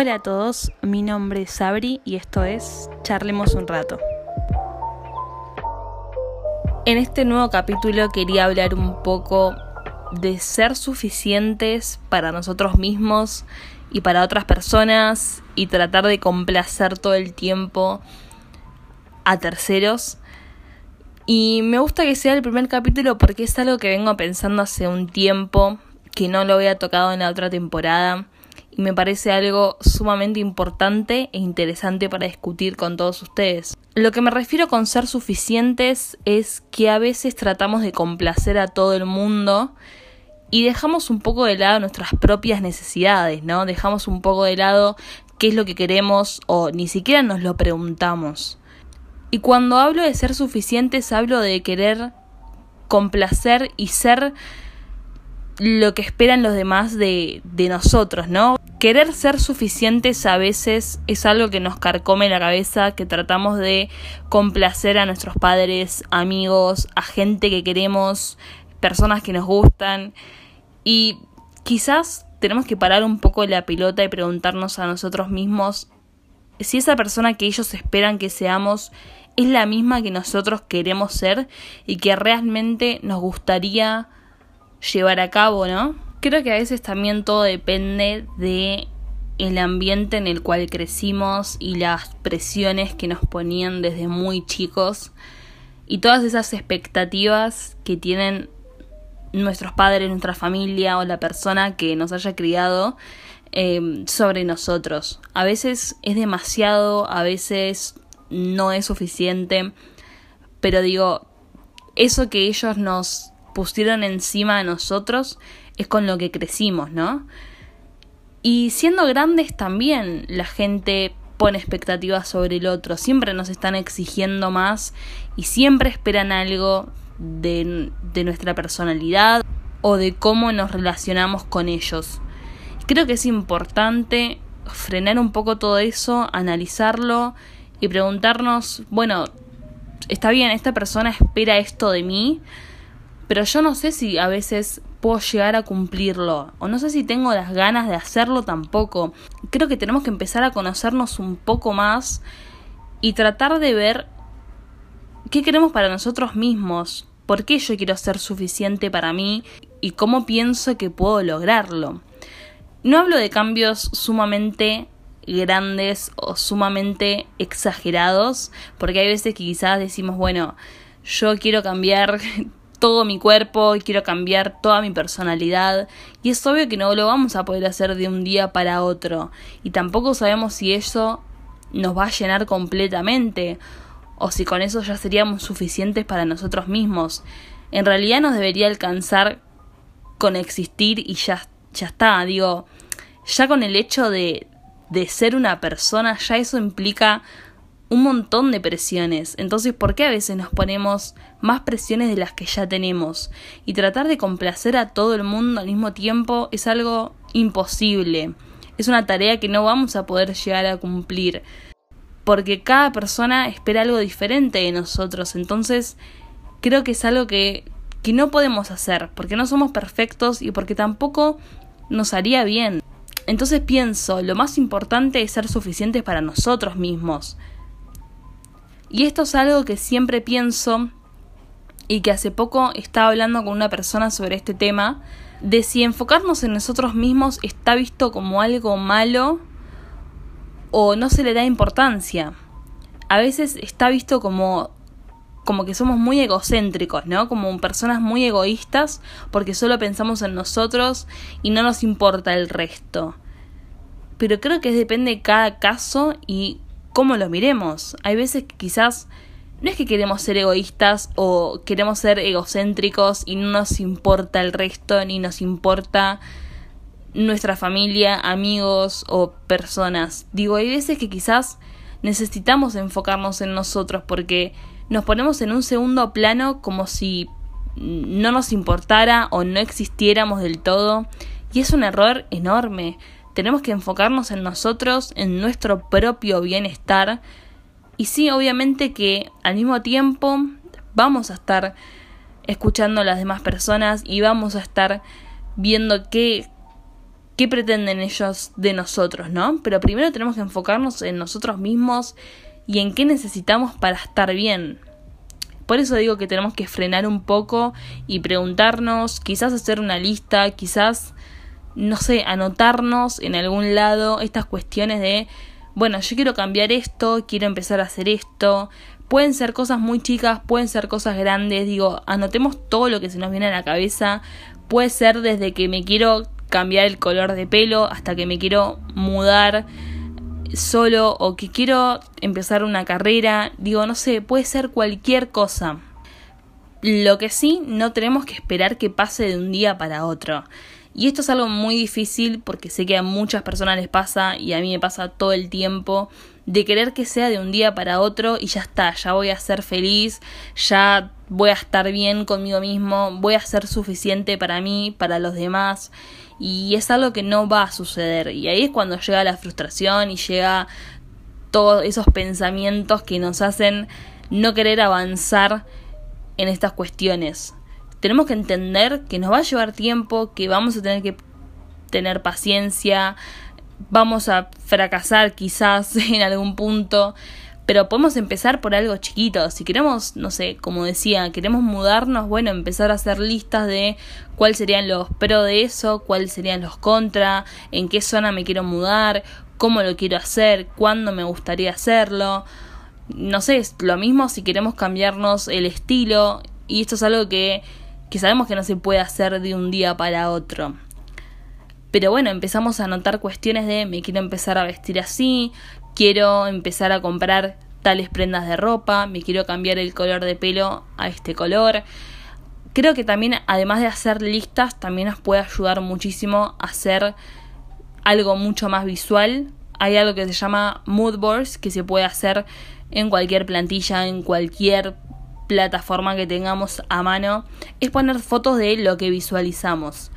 Hola a todos, mi nombre es Sabri y esto es Charlemos un rato. En este nuevo capítulo quería hablar un poco de ser suficientes para nosotros mismos y para otras personas y tratar de complacer todo el tiempo a terceros. Y me gusta que sea el primer capítulo porque es algo que vengo pensando hace un tiempo, que no lo había tocado en la otra temporada y me parece algo sumamente importante e interesante para discutir con todos ustedes. Lo que me refiero con ser suficientes es que a veces tratamos de complacer a todo el mundo y dejamos un poco de lado nuestras propias necesidades, ¿no? Dejamos un poco de lado qué es lo que queremos o ni siquiera nos lo preguntamos. Y cuando hablo de ser suficientes hablo de querer complacer y ser lo que esperan los demás de, de nosotros, ¿no? Querer ser suficientes a veces es algo que nos carcome la cabeza, que tratamos de complacer a nuestros padres, amigos, a gente que queremos, personas que nos gustan. Y quizás tenemos que parar un poco la pelota y preguntarnos a nosotros mismos si esa persona que ellos esperan que seamos es la misma que nosotros queremos ser y que realmente nos gustaría llevar a cabo, ¿no? Creo que a veces también todo depende de el ambiente en el cual crecimos y las presiones que nos ponían desde muy chicos y todas esas expectativas que tienen nuestros padres, nuestra familia o la persona que nos haya criado eh, sobre nosotros. A veces es demasiado, a veces no es suficiente, pero digo, eso que ellos nos pusieron encima de nosotros es con lo que crecimos, ¿no? Y siendo grandes también la gente pone expectativas sobre el otro, siempre nos están exigiendo más y siempre esperan algo de, de nuestra personalidad o de cómo nos relacionamos con ellos. Creo que es importante frenar un poco todo eso, analizarlo y preguntarnos, bueno, está bien, esta persona espera esto de mí, pero yo no sé si a veces puedo llegar a cumplirlo o no sé si tengo las ganas de hacerlo tampoco. Creo que tenemos que empezar a conocernos un poco más y tratar de ver qué queremos para nosotros mismos, por qué yo quiero ser suficiente para mí y cómo pienso que puedo lograrlo. No hablo de cambios sumamente grandes o sumamente exagerados, porque hay veces que quizás decimos, bueno, yo quiero cambiar todo mi cuerpo y quiero cambiar toda mi personalidad. Y es obvio que no lo vamos a poder hacer de un día para otro. Y tampoco sabemos si eso nos va a llenar completamente o si con eso ya seríamos suficientes para nosotros mismos. En realidad nos debería alcanzar con existir y ya, ya está, digo, ya con el hecho de, de ser una persona, ya eso implica un montón de presiones. Entonces, ¿por qué a veces nos ponemos más presiones de las que ya tenemos? Y tratar de complacer a todo el mundo al mismo tiempo es algo imposible. Es una tarea que no vamos a poder llegar a cumplir. Porque cada persona espera algo diferente de nosotros. Entonces, creo que es algo que, que no podemos hacer. Porque no somos perfectos y porque tampoco nos haría bien. Entonces pienso, lo más importante es ser suficientes para nosotros mismos y esto es algo que siempre pienso y que hace poco estaba hablando con una persona sobre este tema, de si enfocarnos en nosotros mismos está visto como algo malo o no se le da importancia. A veces está visto como como que somos muy egocéntricos, ¿no? Como personas muy egoístas porque solo pensamos en nosotros y no nos importa el resto. Pero creo que depende de cada caso y cómo lo miremos. Hay veces que quizás no es que queremos ser egoístas o queremos ser egocéntricos y no nos importa el resto ni nos importa nuestra familia, amigos o personas. Digo, hay veces que quizás necesitamos enfocarnos en nosotros porque nos ponemos en un segundo plano como si no nos importara o no existiéramos del todo y es un error enorme tenemos que enfocarnos en nosotros, en nuestro propio bienestar. Y sí, obviamente que al mismo tiempo vamos a estar escuchando a las demás personas y vamos a estar viendo qué, qué pretenden ellos de nosotros, ¿no? Pero primero tenemos que enfocarnos en nosotros mismos y en qué necesitamos para estar bien. Por eso digo que tenemos que frenar un poco y preguntarnos, quizás hacer una lista, quizás, no sé, anotarnos en algún lado estas cuestiones de, bueno, yo quiero cambiar esto, quiero empezar a hacer esto. Pueden ser cosas muy chicas, pueden ser cosas grandes, digo, anotemos todo lo que se nos viene a la cabeza. Puede ser desde que me quiero cambiar el color de pelo hasta que me quiero mudar solo o que quiero empezar una carrera, digo, no sé, puede ser cualquier cosa. Lo que sí, no tenemos que esperar que pase de un día para otro. Y esto es algo muy difícil porque sé que a muchas personas les pasa y a mí me pasa todo el tiempo de querer que sea de un día para otro y ya está, ya voy a ser feliz, ya voy a estar bien conmigo mismo, voy a ser suficiente para mí, para los demás y es algo que no va a suceder y ahí es cuando llega la frustración y llega todos esos pensamientos que nos hacen no querer avanzar en estas cuestiones. Tenemos que entender que nos va a llevar tiempo, que vamos a tener que tener paciencia, vamos a fracasar quizás en algún punto, pero podemos empezar por algo chiquito. Si queremos, no sé, como decía, queremos mudarnos, bueno, empezar a hacer listas de cuáles serían los pro de eso, cuáles serían los contra, en qué zona me quiero mudar, cómo lo quiero hacer, cuándo me gustaría hacerlo. No sé, es lo mismo si queremos cambiarnos el estilo y esto es algo que, que sabemos que no se puede hacer de un día para otro. Pero bueno, empezamos a notar cuestiones de me quiero empezar a vestir así, quiero empezar a comprar tales prendas de ropa, me quiero cambiar el color de pelo a este color. Creo que también, además de hacer listas, también nos puede ayudar muchísimo a hacer algo mucho más visual. Hay algo que se llama mood boards que se puede hacer en cualquier plantilla, en cualquier plataforma que tengamos a mano. Es poner fotos de lo que visualizamos.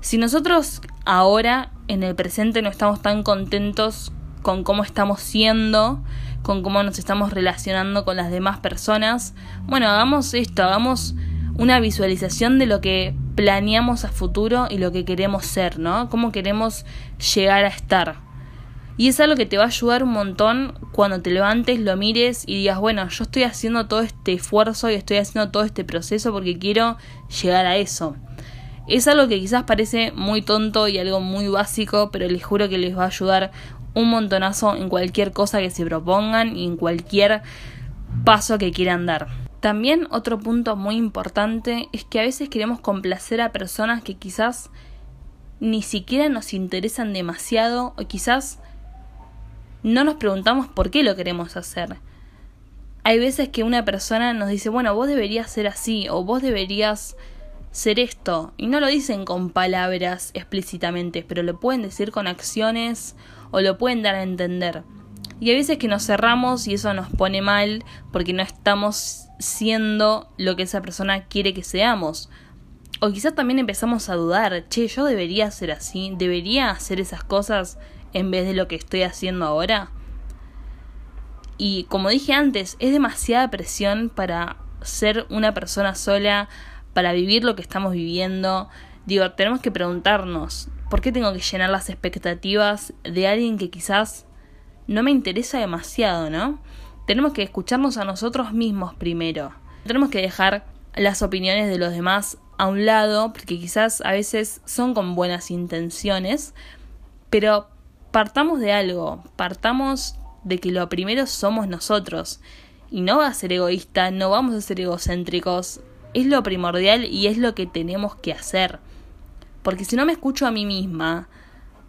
Si nosotros ahora, en el presente, no estamos tan contentos con cómo estamos siendo, con cómo nos estamos relacionando con las demás personas. Bueno, hagamos esto, hagamos una visualización de lo que planeamos a futuro y lo que queremos ser, ¿no? Cómo queremos llegar a estar. Y es algo que te va a ayudar un montón cuando te levantes, lo mires y digas, bueno, yo estoy haciendo todo este esfuerzo y estoy haciendo todo este proceso porque quiero llegar a eso. Es algo que quizás parece muy tonto y algo muy básico, pero les juro que les va a ayudar un montonazo en cualquier cosa que se propongan y en cualquier paso que quieran dar. También otro punto muy importante es que a veces queremos complacer a personas que quizás ni siquiera nos interesan demasiado o quizás no nos preguntamos por qué lo queremos hacer. Hay veces que una persona nos dice, bueno, vos deberías ser así o vos deberías ser esto. Y no lo dicen con palabras explícitamente, pero lo pueden decir con acciones o lo pueden dar a entender. Y hay veces que nos cerramos y eso nos pone mal porque no estamos siendo lo que esa persona quiere que seamos. O quizás también empezamos a dudar, che, yo debería ser así, debería hacer esas cosas en vez de lo que estoy haciendo ahora. Y como dije antes, es demasiada presión para ser una persona sola, para vivir lo que estamos viviendo. Digo, tenemos que preguntarnos, ¿Por qué tengo que llenar las expectativas de alguien que quizás no me interesa demasiado, ¿no? Tenemos que escucharnos a nosotros mismos primero. Tenemos que dejar las opiniones de los demás a un lado, porque quizás a veces son con buenas intenciones, pero partamos de algo, partamos de que lo primero somos nosotros. Y no va a ser egoísta, no vamos a ser egocéntricos, es lo primordial y es lo que tenemos que hacer. Porque si no me escucho a mí misma,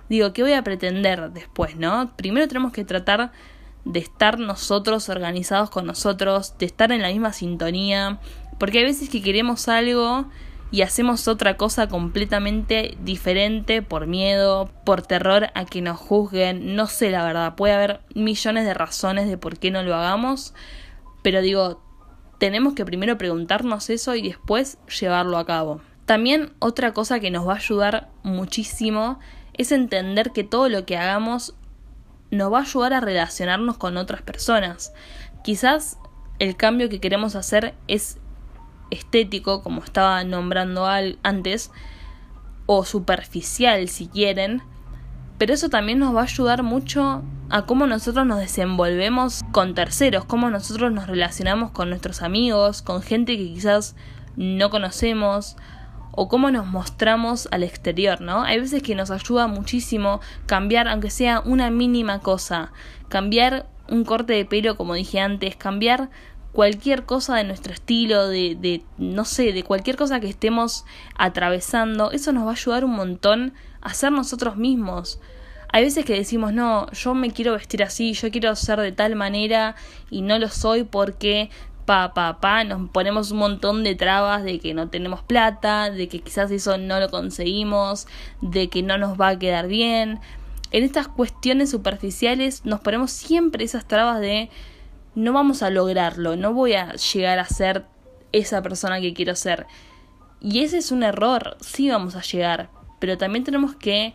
digo, ¿qué voy a pretender después, no? Primero tenemos que tratar de estar nosotros organizados con nosotros, de estar en la misma sintonía, porque hay veces que queremos algo y hacemos otra cosa completamente diferente por miedo, por terror a que nos juzguen, no sé la verdad, puede haber millones de razones de por qué no lo hagamos, pero digo, tenemos que primero preguntarnos eso y después llevarlo a cabo. También otra cosa que nos va a ayudar muchísimo es entender que todo lo que hagamos nos va a ayudar a relacionarnos con otras personas. Quizás el cambio que queremos hacer es estético, como estaba nombrando antes, o superficial si quieren, pero eso también nos va a ayudar mucho a cómo nosotros nos desenvolvemos con terceros, cómo nosotros nos relacionamos con nuestros amigos, con gente que quizás no conocemos o cómo nos mostramos al exterior, ¿no? Hay veces que nos ayuda muchísimo cambiar, aunque sea una mínima cosa, cambiar un corte de pelo, como dije antes, cambiar cualquier cosa de nuestro estilo, de, de, no sé, de cualquier cosa que estemos atravesando, eso nos va a ayudar un montón a ser nosotros mismos. Hay veces que decimos, no, yo me quiero vestir así, yo quiero ser de tal manera y no lo soy porque pa, pa, pa, nos ponemos un montón de trabas de que no tenemos plata, de que quizás eso no lo conseguimos, de que no nos va a quedar bien. En estas cuestiones superficiales nos ponemos siempre esas trabas de no vamos a lograrlo, no voy a llegar a ser esa persona que quiero ser. Y ese es un error, sí vamos a llegar, pero también tenemos que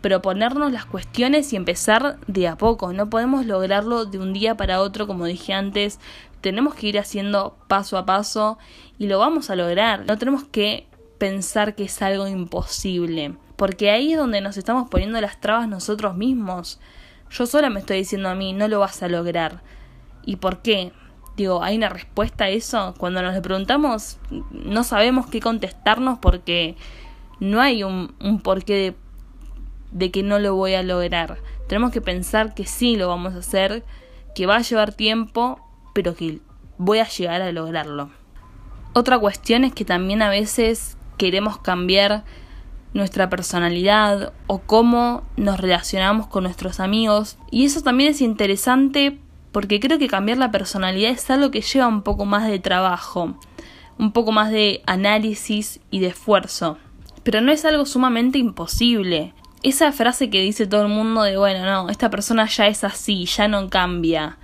proponernos las cuestiones y empezar de a poco. No podemos lograrlo de un día para otro, como dije antes. Tenemos que ir haciendo paso a paso y lo vamos a lograr. No tenemos que pensar que es algo imposible, porque ahí es donde nos estamos poniendo las trabas nosotros mismos. Yo sola me estoy diciendo a mí, no lo vas a lograr. ¿Y por qué? Digo, ¿hay una respuesta a eso? Cuando nos le preguntamos, no sabemos qué contestarnos porque no hay un, un porqué de de que no lo voy a lograr. Tenemos que pensar que sí lo vamos a hacer, que va a llevar tiempo, pero que voy a llegar a lograrlo. Otra cuestión es que también a veces queremos cambiar nuestra personalidad o cómo nos relacionamos con nuestros amigos. Y eso también es interesante porque creo que cambiar la personalidad es algo que lleva un poco más de trabajo, un poco más de análisis y de esfuerzo. Pero no es algo sumamente imposible esa frase que dice todo el mundo de, bueno, no, esta persona ya es así, ya no cambia.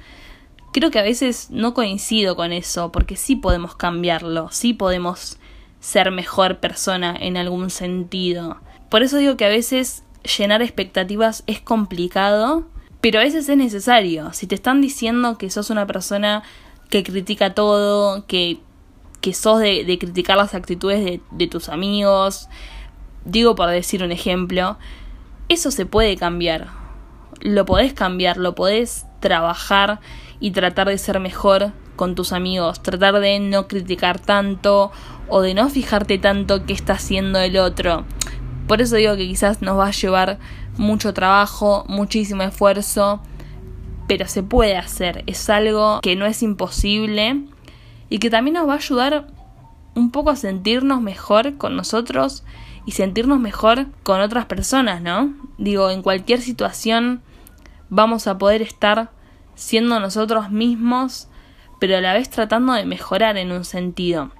Creo que a veces no coincido con eso, porque sí podemos cambiarlo, sí podemos ser mejor persona en algún sentido. Por eso digo que a veces llenar expectativas es complicado, pero a veces es necesario. Si te están diciendo que sos una persona que critica todo, que, que sos de, de criticar las actitudes de, de tus amigos, digo por decir un ejemplo, eso se puede cambiar. Lo podés cambiar, lo podés trabajar y tratar de ser mejor con tus amigos, tratar de no criticar tanto o de no fijarte tanto qué está haciendo el otro. Por eso digo que quizás nos va a llevar mucho trabajo, muchísimo esfuerzo, pero se puede hacer, es algo que no es imposible y que también nos va a ayudar un poco a sentirnos mejor con nosotros y sentirnos mejor con otras personas, ¿no? Digo, en cualquier situación vamos a poder estar siendo nosotros mismos, pero a la vez tratando de mejorar en un sentido.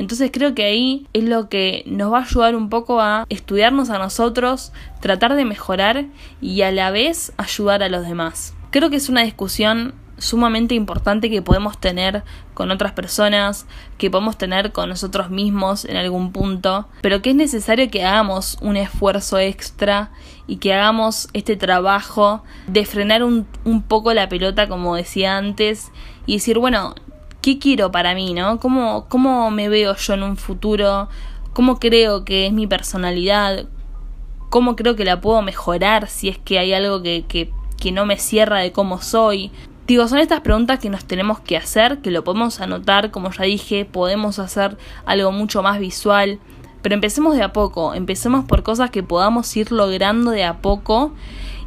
Entonces creo que ahí es lo que nos va a ayudar un poco a estudiarnos a nosotros, tratar de mejorar y a la vez ayudar a los demás. Creo que es una discusión sumamente importante que podemos tener con otras personas, que podemos tener con nosotros mismos en algún punto, pero que es necesario que hagamos un esfuerzo extra y que hagamos este trabajo de frenar un, un poco la pelota, como decía antes, y decir, bueno, ¿qué quiero para mí, no? ¿Cómo, cómo me veo yo en un futuro? ¿Cómo creo que es mi personalidad? ¿Cómo creo que la puedo mejorar si es que hay algo que, que, que no me cierra de cómo soy? Digo, son estas preguntas que nos tenemos que hacer, que lo podemos anotar, como ya dije, podemos hacer algo mucho más visual, pero empecemos de a poco, empecemos por cosas que podamos ir logrando de a poco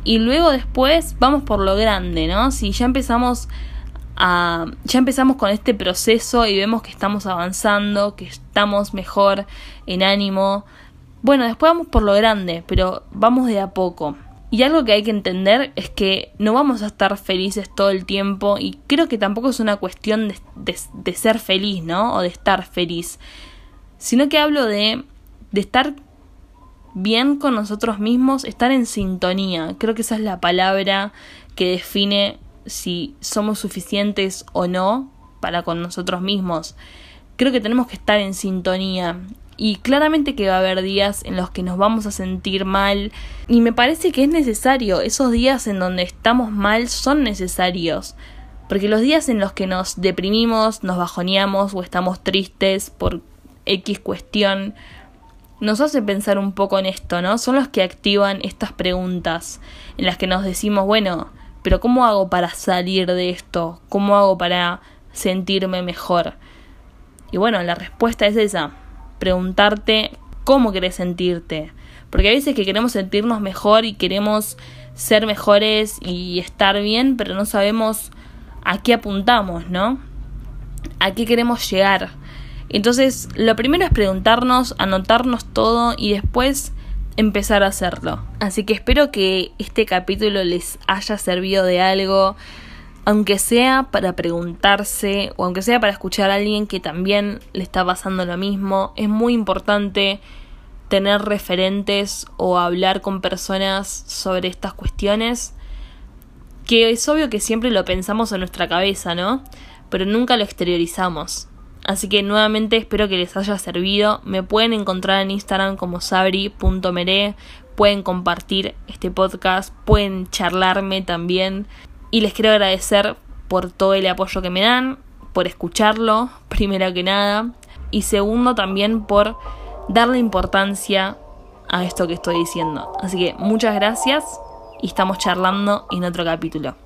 y luego después vamos por lo grande, ¿no? Si ya empezamos ya empezamos con este proceso y vemos que estamos avanzando, que estamos mejor en ánimo, bueno, después vamos por lo grande, pero vamos de a poco. Y algo que hay que entender es que no vamos a estar felices todo el tiempo y creo que tampoco es una cuestión de, ser feliz, ¿no? O de estar feliz, sino que hablo de, de estar bien con nosotros mismos, estar en sintonía. Creo que esa es la palabra que define si somos suficientes o no para con nosotros mismos. Creo que tenemos que estar en sintonía y claramente que va a haber días en los que nos vamos a sentir mal y me parece que es necesario, esos días en donde estamos mal son necesarios, porque los días en los que nos deprimimos, nos bajoneamos o estamos tristes por X cuestión, nos hace pensar un poco en esto, ¿no? Son los que activan estas preguntas en las que nos decimos, bueno, pero ¿cómo hago para salir de esto? ¿Cómo hago para sentirme mejor? Y bueno, la respuesta es esa, preguntarte cómo querés sentirte. Porque a veces que queremos sentirnos mejor y queremos ser mejores y estar bien, pero no sabemos a qué apuntamos, ¿no? A qué queremos llegar. Entonces, lo primero es preguntarnos, anotarnos todo y después empezar a hacerlo. Así que espero que este capítulo les haya servido de algo, aunque sea para preguntarse o aunque sea para escuchar a alguien que también le está pasando lo mismo. Es muy importante tener referentes o hablar con personas sobre estas cuestiones, que es obvio que siempre lo pensamos en nuestra cabeza, ¿no? Pero nunca lo exteriorizamos. Así que nuevamente espero que les haya servido. Me pueden encontrar en Instagram como sabri.mere. Pueden compartir este podcast, pueden charlarme también. Y les quiero agradecer por todo el apoyo que me dan, por escucharlo, primero que nada. Y segundo también por darle importancia a esto que estoy diciendo. Así que muchas gracias y estamos charlando en otro capítulo.